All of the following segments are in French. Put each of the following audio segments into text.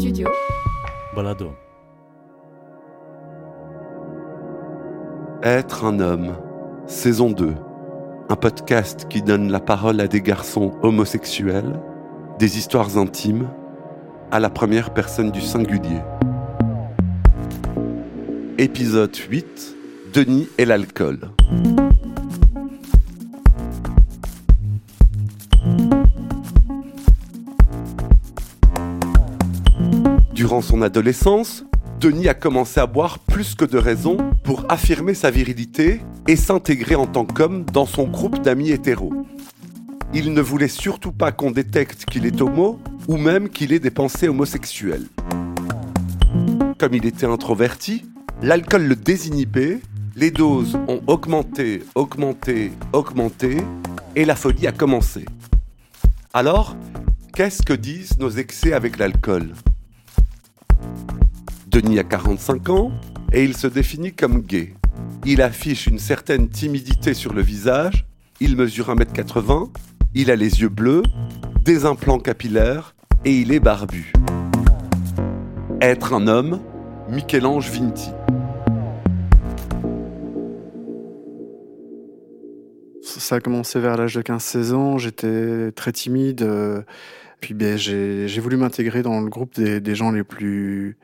studio. Balado. Être un homme, saison 2. Un podcast qui donne la parole à des garçons homosexuels, des histoires intimes, à la première personne du singulier. Épisode 8. Denis et l'alcool. Durant son adolescence, Denis a commencé à boire plus que de raison pour affirmer sa virilité et s'intégrer en tant qu'homme dans son groupe d'amis hétéros. Il ne voulait surtout pas qu'on détecte qu'il est homo ou même qu'il ait des pensées homosexuelles. Comme il était introverti, l'alcool le désinhibait, les doses ont augmenté, augmenté, augmenté, et la folie a commencé. Alors, qu'est-ce que disent nos excès avec l'alcool? Denis a 45 ans et il se définit comme gay. Il affiche une certaine timidité sur le visage, il mesure 1m80, il a les yeux bleus, des implants capillaires et il est barbu. Être un homme, Michel-Ange Vinti. Ça a commencé vers l'âge de 15-16 ans, j'étais très timide. euh, Puis ben, j'ai voulu m'intégrer dans le groupe des, gens les plus,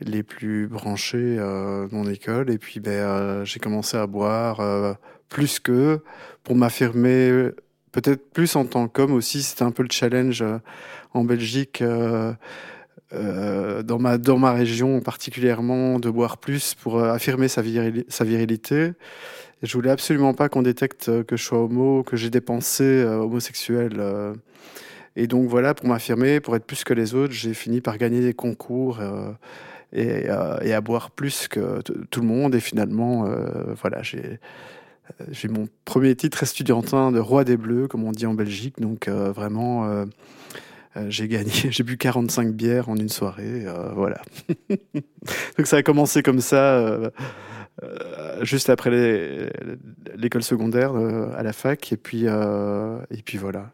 les plus branchés euh, de mon école. Et puis ben, euh, j'ai commencé à boire euh, plus qu'eux pour m'affirmer peut-être plus en tant qu'homme aussi. C'était un peu le challenge euh, en Belgique. dans ma dans ma région particulièrement de boire plus pour affirmer sa, virili- sa virilité et je voulais absolument pas qu'on détecte que je sois homo que j'ai des pensées homosexuelles. Et donc voilà pour m'affirmer pour être plus que les autres j'ai fini par gagner des concours euh, et, euh, et à boire plus que tout le monde et finalement euh, voilà j'ai j'ai mon premier titre estudiantin de roi des bleus comme on dit en Belgique donc vraiment j'ai gagné, j'ai bu 45 bières en une soirée, voilà. Donc ça a commencé comme ça, euh, juste après l'école secondaire euh, à la fac, et puis euh, et puis voilà,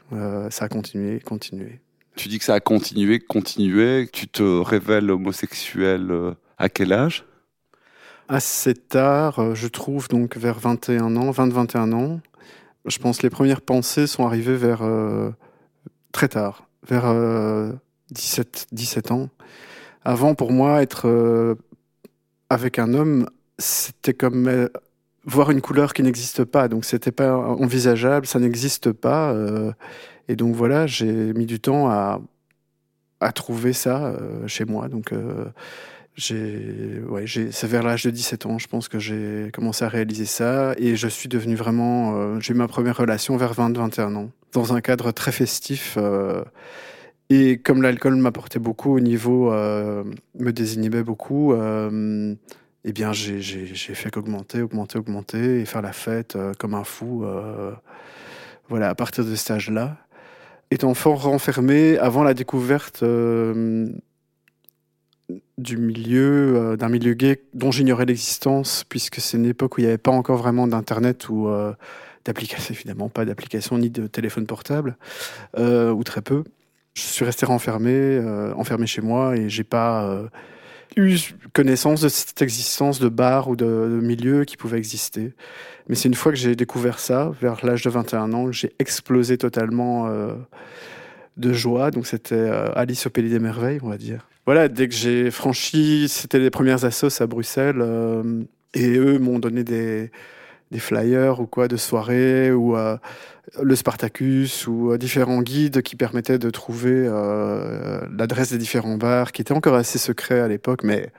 ça a continué, continué. Tu dis que ça a continué, continué, tu te révèles homosexuel à quel âge? Assez tard, je trouve donc vers 21 ans, 20-21 ans. Je pense que les premières pensées sont arrivées vers très tard, vers euh, 17, 17 ans. Avant, pour moi, être avec un homme, c'était comme euh, voir une couleur qui n'existe pas. Donc, c'était pas envisageable, ça n'existe pas. euh, et donc, voilà, j'ai mis du temps à, trouver ça euh, chez moi. Donc, j'ai, ouais, c'est vers l'âge de 17 ans, je pense que j'ai commencé à réaliser ça. Et je suis devenu vraiment. j'ai eu ma première relation vers 20-21 ans, dans un cadre très festif. et comme l'alcool m'apportait beaucoup au niveau, me désinhibait beaucoup, eh bien, j'ai, fait qu'augmenter, augmenter, augmenter et faire la fête euh, comme un fou. euh, voilà, à partir de cet âge-là. Étant fort renfermé avant la découverte euh, du milieu, d'un milieu gay dont j'ignorais l'existence, puisque c'est une époque où il n'y avait pas encore vraiment d'internet ou d'application, évidemment pas d'application ni de téléphone portable, ou très peu. Je suis resté renfermé, enfermé chez moi et j'ai pas eu connaissance de cette existence de bar ou de, de milieu qui pouvait exister. Mais c'est une fois que j'ai découvert ça, vers l'âge de 21 ans, que j'ai explosé totalement euh, de joie. Donc c'était euh, Alice au Pays des Merveilles, on va dire. Voilà, dès que j'ai franchi, c'était les premières assos à Bruxelles, euh, et eux m'ont donné des, des flyers ou quoi de soirée, ou euh, le Spartacus, ou euh, différents guides qui permettaient de trouver euh, l'adresse des différents bars, qui étaient encore assez secrets à l'époque, mais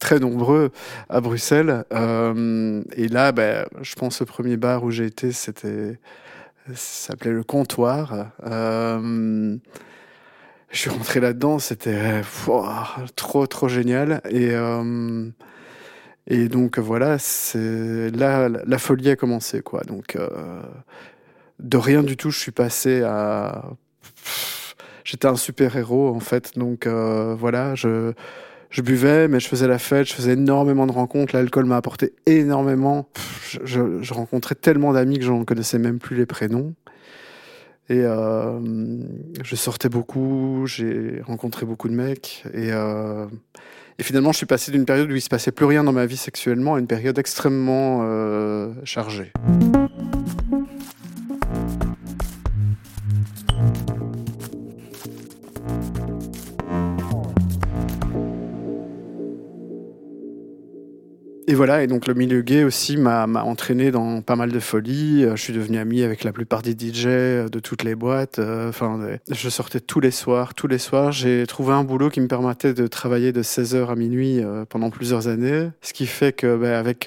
très nombreux à Bruxelles. Et là, ben, je pense le premier bar où j'ai été, c'était s'appelait le comptoir. Je suis rentré là-dedans, c'était trop trop génial et et donc voilà, c'est là la folie a commencé quoi. Donc euh, de rien du tout, je suis passé à j'étais un super héros en fait. Donc euh, voilà, je je buvais, mais je faisais la fête, je faisais énormément de rencontres. L'alcool m'a apporté énormément. Je, je- rencontrais tellement d'amis que j'en connaissais même plus les prénoms. Et euh, je sortais beaucoup, j'ai rencontré beaucoup de mecs. Et, et finalement, je suis passé d'une période où il se passait plus rien dans ma vie sexuellement à une période extrêmement euh, chargée. Et voilà, et donc le milieu gay aussi m'a entraîné dans pas mal de folies. Euh, je suis devenu ami avec la plupart des DJ euh, de toutes les boîtes. Euh, enfin, je sortais tous les soirs, tous les soirs. J'ai trouvé un boulot qui me permettait de travailler de 16h à minuit pendant plusieurs années. Ce qui fait que, ben, avec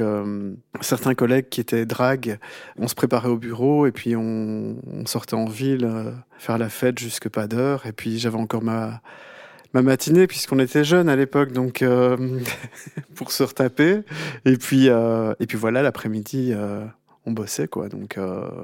certains collègues qui étaient drag, on se préparait au bureau et puis on sortait en ville faire la fête jusque pas d'heure. Et puis j'avais encore ma ma matinée puisqu'on était jeunes à l'époque, donc euh, pour se retaper. Et puis euh, et puis voilà, l'après-midi. Euh, on bossait quoi. Donc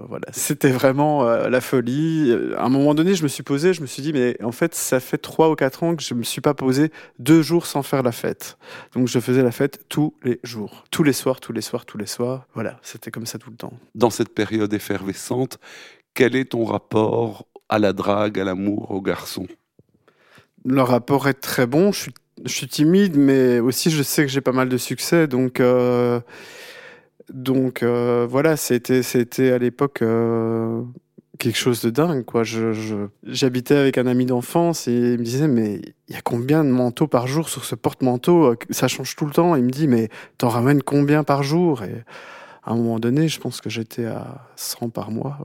voilà. C'était vraiment la folie. À un moment donné je me suis posé je me suis dit mais en fait ça fait trois ou quatre ans que je me suis pas posé deux jours sans faire la fête. Donc je faisais la fête tous les jours. Tous les soirs tous les soirs tous les soirs. Voilà. C'était comme ça tout le temps. Dans cette période effervescente quel est ton rapport à la drague à l'amour aux garçons le rapport est très bon. Je suis, timide, mais aussi je sais que j'ai pas mal de succès. Donc, euh, donc euh, voilà, c'était, c'était à l'époque euh, quelque chose de dingue. Quoi. Je, j'habitais avec un ami d'enfance et il me disait Mais il y a combien de manteaux par jour sur ce porte-manteau? Ça change tout le temps. Il me dit Mais t'en ramènes combien par jour? Et à un moment donné, je pense que j'étais à 100 par mois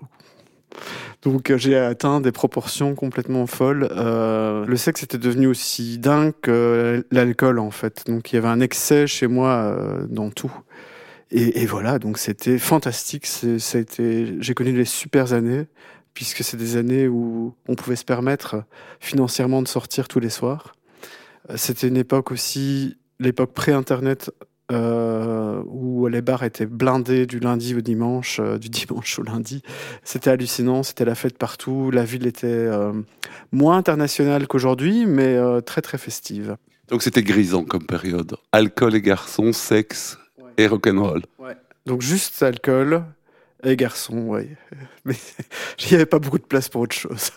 donc euh, j'ai atteint des proportions complètement folles. Euh, le sexe était devenu aussi dingue que l'alcool en fait. Donc il y avait un excès chez moi euh, dans tout. Et, et, voilà, donc c'était fantastique. J'ai connu des super années puisque c'est des années où on pouvait se permettre financièrement de sortir tous les soirs. C'était une époque aussi, l'époque pré-internet, euh, où les bars étaient blindés du lundi au dimanche, euh, du dimanche au lundi. C'était hallucinant, c'était la fête partout. La ville était euh, moins internationale qu'aujourd'hui, mais très très festive. Donc c'était grisant comme période. Alcool et garçons, sexe et rock'n'roll. Ouais. Donc juste alcool et garçons, oui. Mais il n'y avait pas beaucoup de place pour autre chose.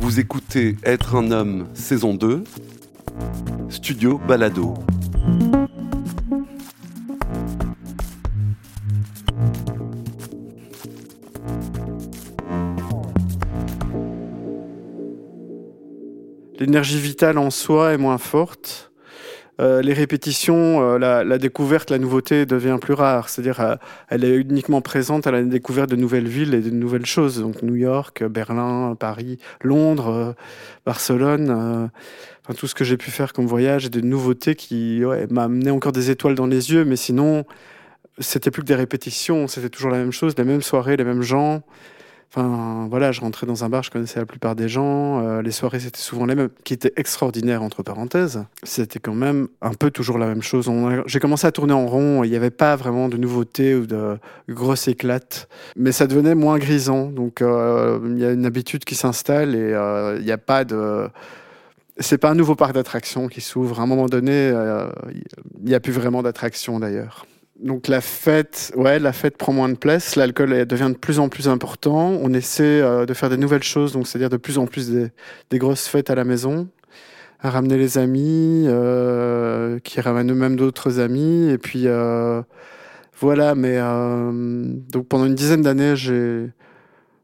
Vous écoutez Être un homme, saison 2. Studio Balado. L'énergie vitale en soi est moins forte. Euh, les répétitions, euh, la, découverte, la nouveauté devient plus rare. C'est-à-dire, euh, elle est uniquement présente à la découverte de nouvelles villes et de nouvelles choses. Donc New York, Berlin, Paris, Londres, Barcelone tout ce que j'ai pu faire comme voyage et des nouveautés qui ouais, encore des étoiles dans les yeux, mais sinon, c'était plus que des répétitions, c'était toujours la même chose, les mêmes soirées, les mêmes gens. Enfin, voilà, je rentrais dans un bar, je connaissais la plupart des gens. Euh, les soirées, c'était souvent les mêmes, qui étaient extraordinaires, entre parenthèses. C'était quand même un peu toujours la même chose. J'ai commencé à tourner en rond, il n'y avait pas vraiment de nouveautés ou de grosses éclates. Mais ça devenait moins grisant. Donc, euh, il y a une habitude qui s'installe et euh, il n'y a pas de c'est pas un nouveau parc d'attractions qui s'ouvre. À un moment donné, il n'y a plus vraiment d'attractions d'ailleurs. Donc la fête, ouais, la fête prend moins de place. L'alcool devient de plus en plus important. On essaie euh, de faire des nouvelles choses, donc c'est-à-dire de plus en plus des, grosses fêtes à la maison, à ramener les amis, euh, qui ramènent eux-mêmes d'autres amis, et puis voilà. Mais donc pendant une dizaine d'années, j'ai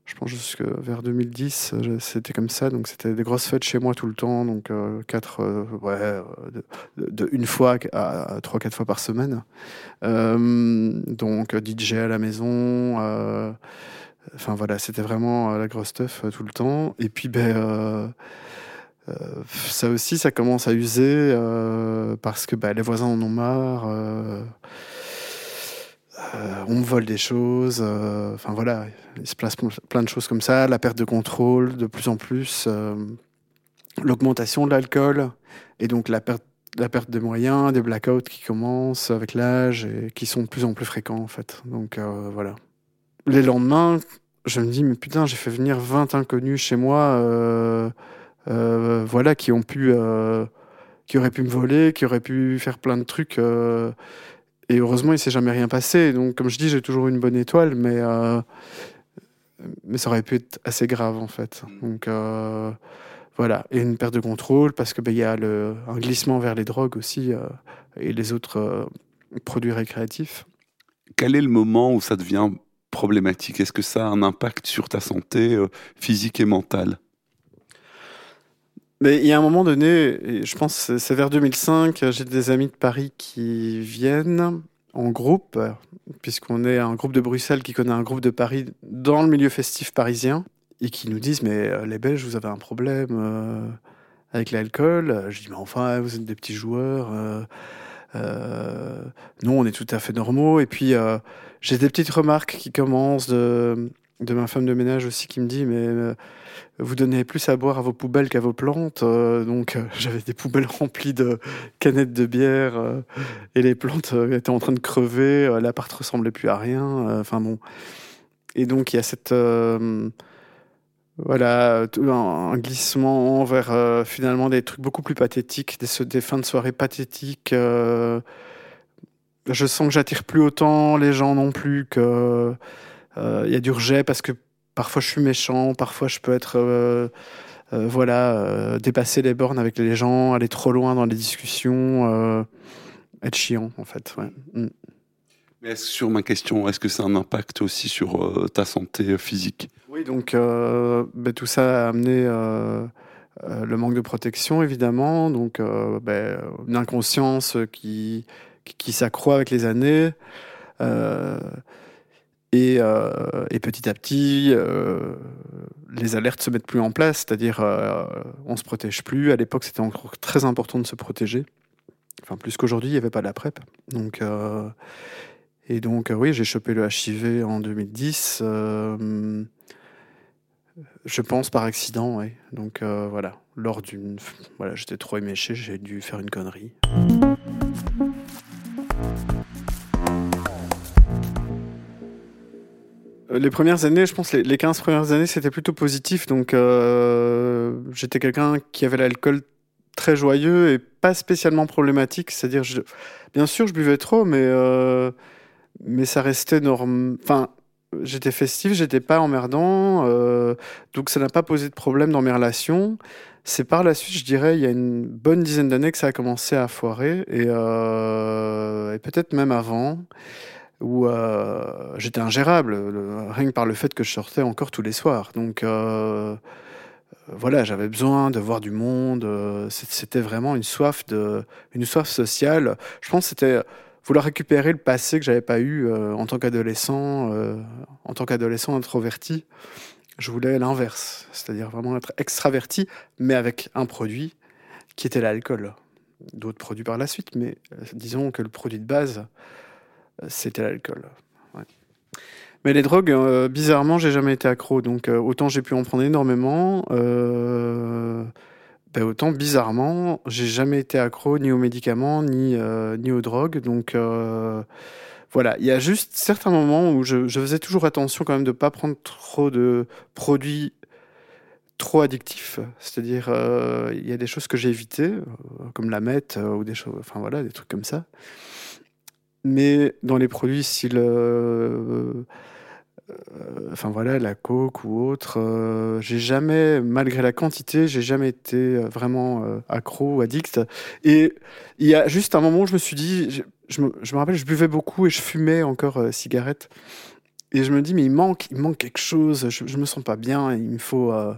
je pense jusque vers 2010, euh, c'était comme ça. Donc c'était des grosses fêtes chez moi tout le temps. Donc euh, quatre, euh, ouais, une fois à, trois, quatre fois par semaine. donc DJ à la maison. Enfin voilà, c'était vraiment la grosse stuff tout le temps. Et puis ben ça aussi, ça commence à user parce que ben, les voisins en ont marre. Euh, on me vole des choses. Euh, enfin voilà, il se passe plein de choses comme ça. La perte de contrôle, de plus en plus. Euh, l'augmentation de l'alcool et donc la perte, la perte des moyens, des blackouts qui commencent avec l'âge et qui sont de plus en plus fréquents en fait. Donc voilà. Les lendemains, je me dis mais putain, j'ai fait venir 20 inconnus chez moi, voilà, qui ont pu, qui auraient pu me voler, qui auraient pu faire plein de trucs et heureusement, il s'est jamais rien passé. Donc, comme je dis, j'ai toujours une bonne étoile, mais, mais ça aurait pu être assez grave, en fait. Donc, voilà. Et une perte de contrôle, parce qu'il ben, y a le, un glissement vers les drogues aussi et les autres produits récréatifs. Quel est le moment où ça devient problématique? Est-ce que ça a un impact sur ta santé physique et mentale? Mais il y a un moment donné, je pense c'est vers 2005, j'ai des amis de Paris qui viennent en groupe, puisqu'on est un groupe de Bruxelles qui connaît un groupe de Paris dans le milieu festif parisien, et qui nous disent Mais euh, les Belges, vous avez un problème euh, avec l'alcool? Je dis Mais enfin, vous êtes des petits joueurs. Euh, nous, on est tout à fait normaux. Et puis, j'ai des petites remarques qui commencent de, de ma femme de ménage aussi qui me dit Mais vous donnez plus à boire à vos poubelles qu'à vos plantes. Euh, donc euh, j'avais des poubelles remplies de canettes de bière euh, et les plantes étaient en train de crever. L'appart ressemblait plus à rien. Enfin bon. Et donc il y a cette voilà un, glissement vers finalement des trucs beaucoup plus pathétiques, des fins de soirée pathétiques. je sens que j'attire plus autant les gens non plus que il y a du rejet parce que parfois je suis méchant, parfois je peux être euh, euh, voilà euh, dépasser les bornes avec les gens, aller trop loin dans les discussions, être chiant en fait. Mm. Mais sur ma question, est-ce que ça a un impact aussi sur ta santé physique? Oui, donc ben, tout ça a amené le manque de protection évidemment, donc ben, une inconscience qui, qui, qui s'accroît avec les années. Euh, et, petit à petit, euh, les alertes se mettent plus en place, c'est-à-dire euh, on se protège plus. À l'époque, c'était encore très important de se protéger. Enfin, plus qu'aujourd'hui, il n'y avait pas la PrEP. Donc, et donc, oui, j'ai chopé le HIV en 2010. je pense par accident. Donc voilà, lors d'une, voilà, j'étais trop éméché, j'ai dû faire une connerie. Les premières années, je pense, les, les 15 premières années, c'était plutôt positif. Donc, euh, j'étais quelqu'un qui avait l'alcool très joyeux et pas spécialement problématique. C'est-à-dire, bien sûr, je buvais trop, mais, euh, mais ça restait normal. Enfin, j'étais festif, j'étais pas emmerdant. donc, ça n'a pas posé de problème dans mes relations. C'est par la suite, je dirais, il y a une bonne dizaine d'années que ça a commencé à foirer. Et peut-être même avant où euh, j'étais ingérable, rien que par le fait que je sortais encore tous les soirs. Donc euh, voilà, j'avais besoin de voir du monde. Euh, c'était vraiment une soif de, une soif sociale. Je pense que c'était vouloir récupérer le passé que j'avais pas eu en tant qu'adolescent, en tant qu'adolescent introverti. Je voulais l'inverse, c'est-à-dire vraiment être extraverti, mais avec un produit qui était l'alcool. D'autres produits par la suite, mais disons que le produit de base, c'était l'alcool. Mais les drogues, euh, bizarrement, j'ai jamais été accro. Donc euh, autant j'ai pu en prendre énormément, euh, ben, autant bizarrement, j'ai jamais été accro ni aux médicaments ni ni aux drogues. Donc voilà, il y a juste certains moments où je, faisais toujours attention quand même de pas prendre trop de produits trop addictifs. C'est-à-dire, il y a des choses que j'ai évitées, comme la meth ou des choses, enfin voilà, des trucs comme ça. Mais dans les produits style, euh, euh, enfin voilà, la coke ou autre, euh, j'ai jamais, malgré la quantité, j'ai jamais été vraiment accro ou addict. Et il y a juste un moment où je me suis dit, je, me, je me, rappelle, je buvais beaucoup et je fumais encore cigarettes. Et je me dis, mais il manque, il manque quelque chose, je, je me sens pas bien, il me faut, euh,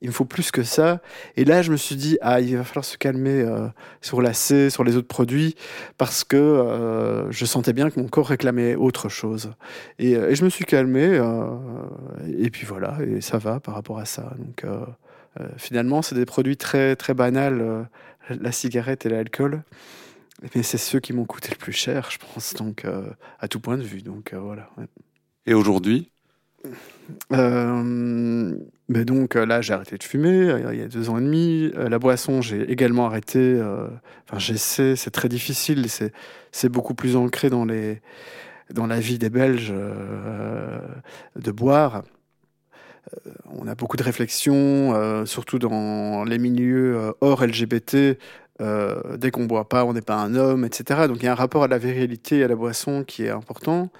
il me faut plus que ça. Et là, je me suis dit, ah, il va falloir se calmer euh, sur la C, sur les autres produits, parce que euh, je sentais bien que mon corps réclamait autre chose. Et, et je me suis calmé, et puis voilà, et ça va par rapport à ça. Donc, finalement, c'est des produits très, très banals, la cigarette et l'alcool. Mais c'est ceux qui m'ont coûté le plus cher, je pense, donc à tout point de vue. Donc voilà. Et aujourd'hui euh, mais donc là, j'ai arrêté de fumer euh, il y a deux ans et demi. Euh, la boisson, j'ai également arrêté. enfin, j'essaie, c'est très difficile. C'est beaucoup plus ancré dans, la vie des Belges de boire. on a beaucoup de réflexions, surtout dans les milieux hors LGBT, Euh, dès qu'on boit pas, on n'est pas un homme, etc. Donc il y a un rapport à la virilité et à la boisson qui est important.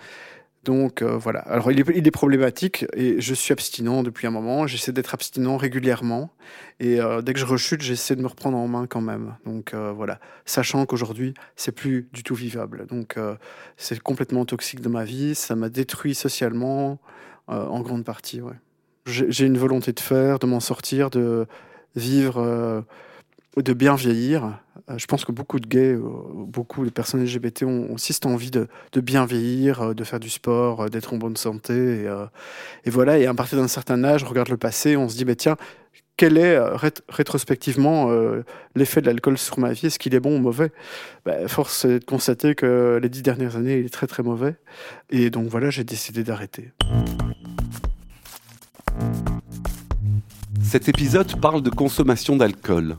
Donc euh, voilà. Alors il est, problématique et je suis abstinent depuis un moment. J'essaie d'être abstinent régulièrement et euh, dès que je rechute, j'essaie de me reprendre en main quand même. Donc voilà, sachant qu'aujourd'hui c'est plus du tout vivable. Donc c'est complètement toxique de ma vie. Ça m'a détruit socialement en grande partie. J'ai une volonté de faire, de m'en sortir, de vivre de bien vieillir. Euh, je pense que beaucoup de gays, euh, beaucoup de personnes LGBT ont, aussi cette envie de, bien vieillir, euh, de faire du sport, d'être en bonne santé. Et, voilà, et à partir d'un certain âge, on regarde le passé, on se dit, bah, tiens, quel est rétrospectivement l'effet de l'alcool sur ma vie? Est-ce qu'il est bon ou mauvais? Bah, Force est de constater que les dix dernières années, il est très très mauvais. Et donc voilà, j'ai décidé d'arrêter. Cet épisode parle de consommation d'alcool.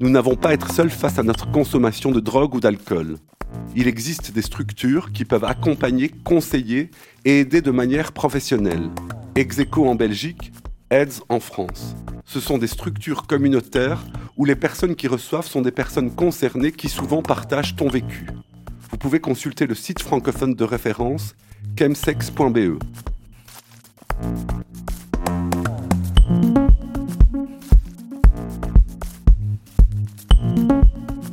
Nous n'avons pas à être seuls face à notre consommation de drogue ou d'alcool. Il existe des structures qui peuvent accompagner, conseiller et aider de manière professionnelle. Execo en Belgique, AIDS en France. Ce sont des structures communautaires où les personnes qui reçoivent sont des personnes concernées qui souvent partagent ton vécu. Vous pouvez consulter le site francophone de référence chemsex.be.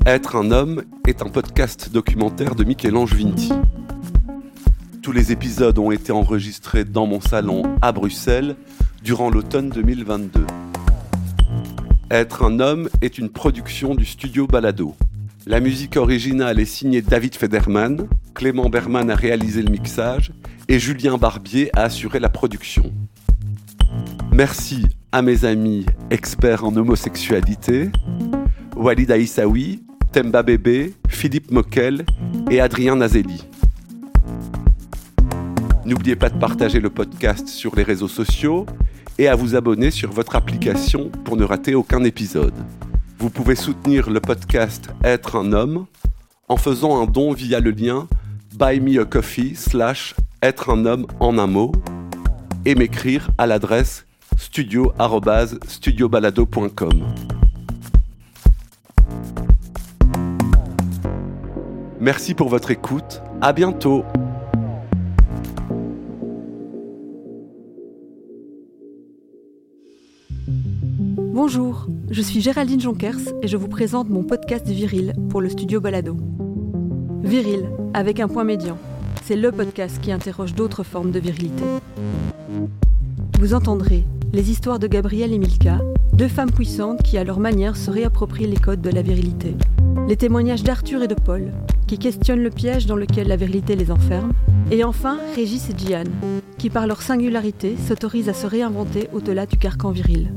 Être un homme est un podcast documentaire de Michel-Ange Vinti. Tous les épisodes ont été enregistrés dans mon salon à Bruxelles durant l'automne 2022. Être un homme est une production du studio Balado. La musique originale est signée David Federman, Clément Berman a réalisé le mixage et Julien Barbier a assuré la production. Merci à mes amis experts en homosexualité, Walid Aïssaoui, Temba Bébé, Philippe Moquel et Adrien Nazelli. N'oubliez pas de partager le podcast sur les réseaux sociaux et à vous abonner sur votre application pour ne rater aucun épisode. Vous pouvez soutenir le podcast Être un homme en faisant un don via le lien Buy Me a Coffee slash Être un homme en un mot et m'écrire à l'adresse studio-studiobalado.com. Merci pour votre écoute. À bientôt. Bonjour, je suis Géraldine Jonkers et je vous présente mon podcast Viril pour le studio Balado. Viril, avec un point médian. C'est le podcast qui interroge d'autres formes de virilité. Vous entendrez les histoires de Gabrielle et Milka, deux femmes puissantes qui à leur manière se réapproprient les codes de la virilité. Les témoignages d'Arthur et de Paul, qui questionnent le piège dans lequel la virilité les enferme. Et enfin, Régis et Diane, qui par leur singularité s'autorisent à se réinventer au-delà du carcan viril.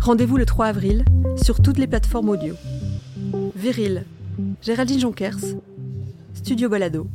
Rendez-vous le 3 avril sur toutes les plateformes audio. Viril, Géraldine Jonkers, Studio Balado.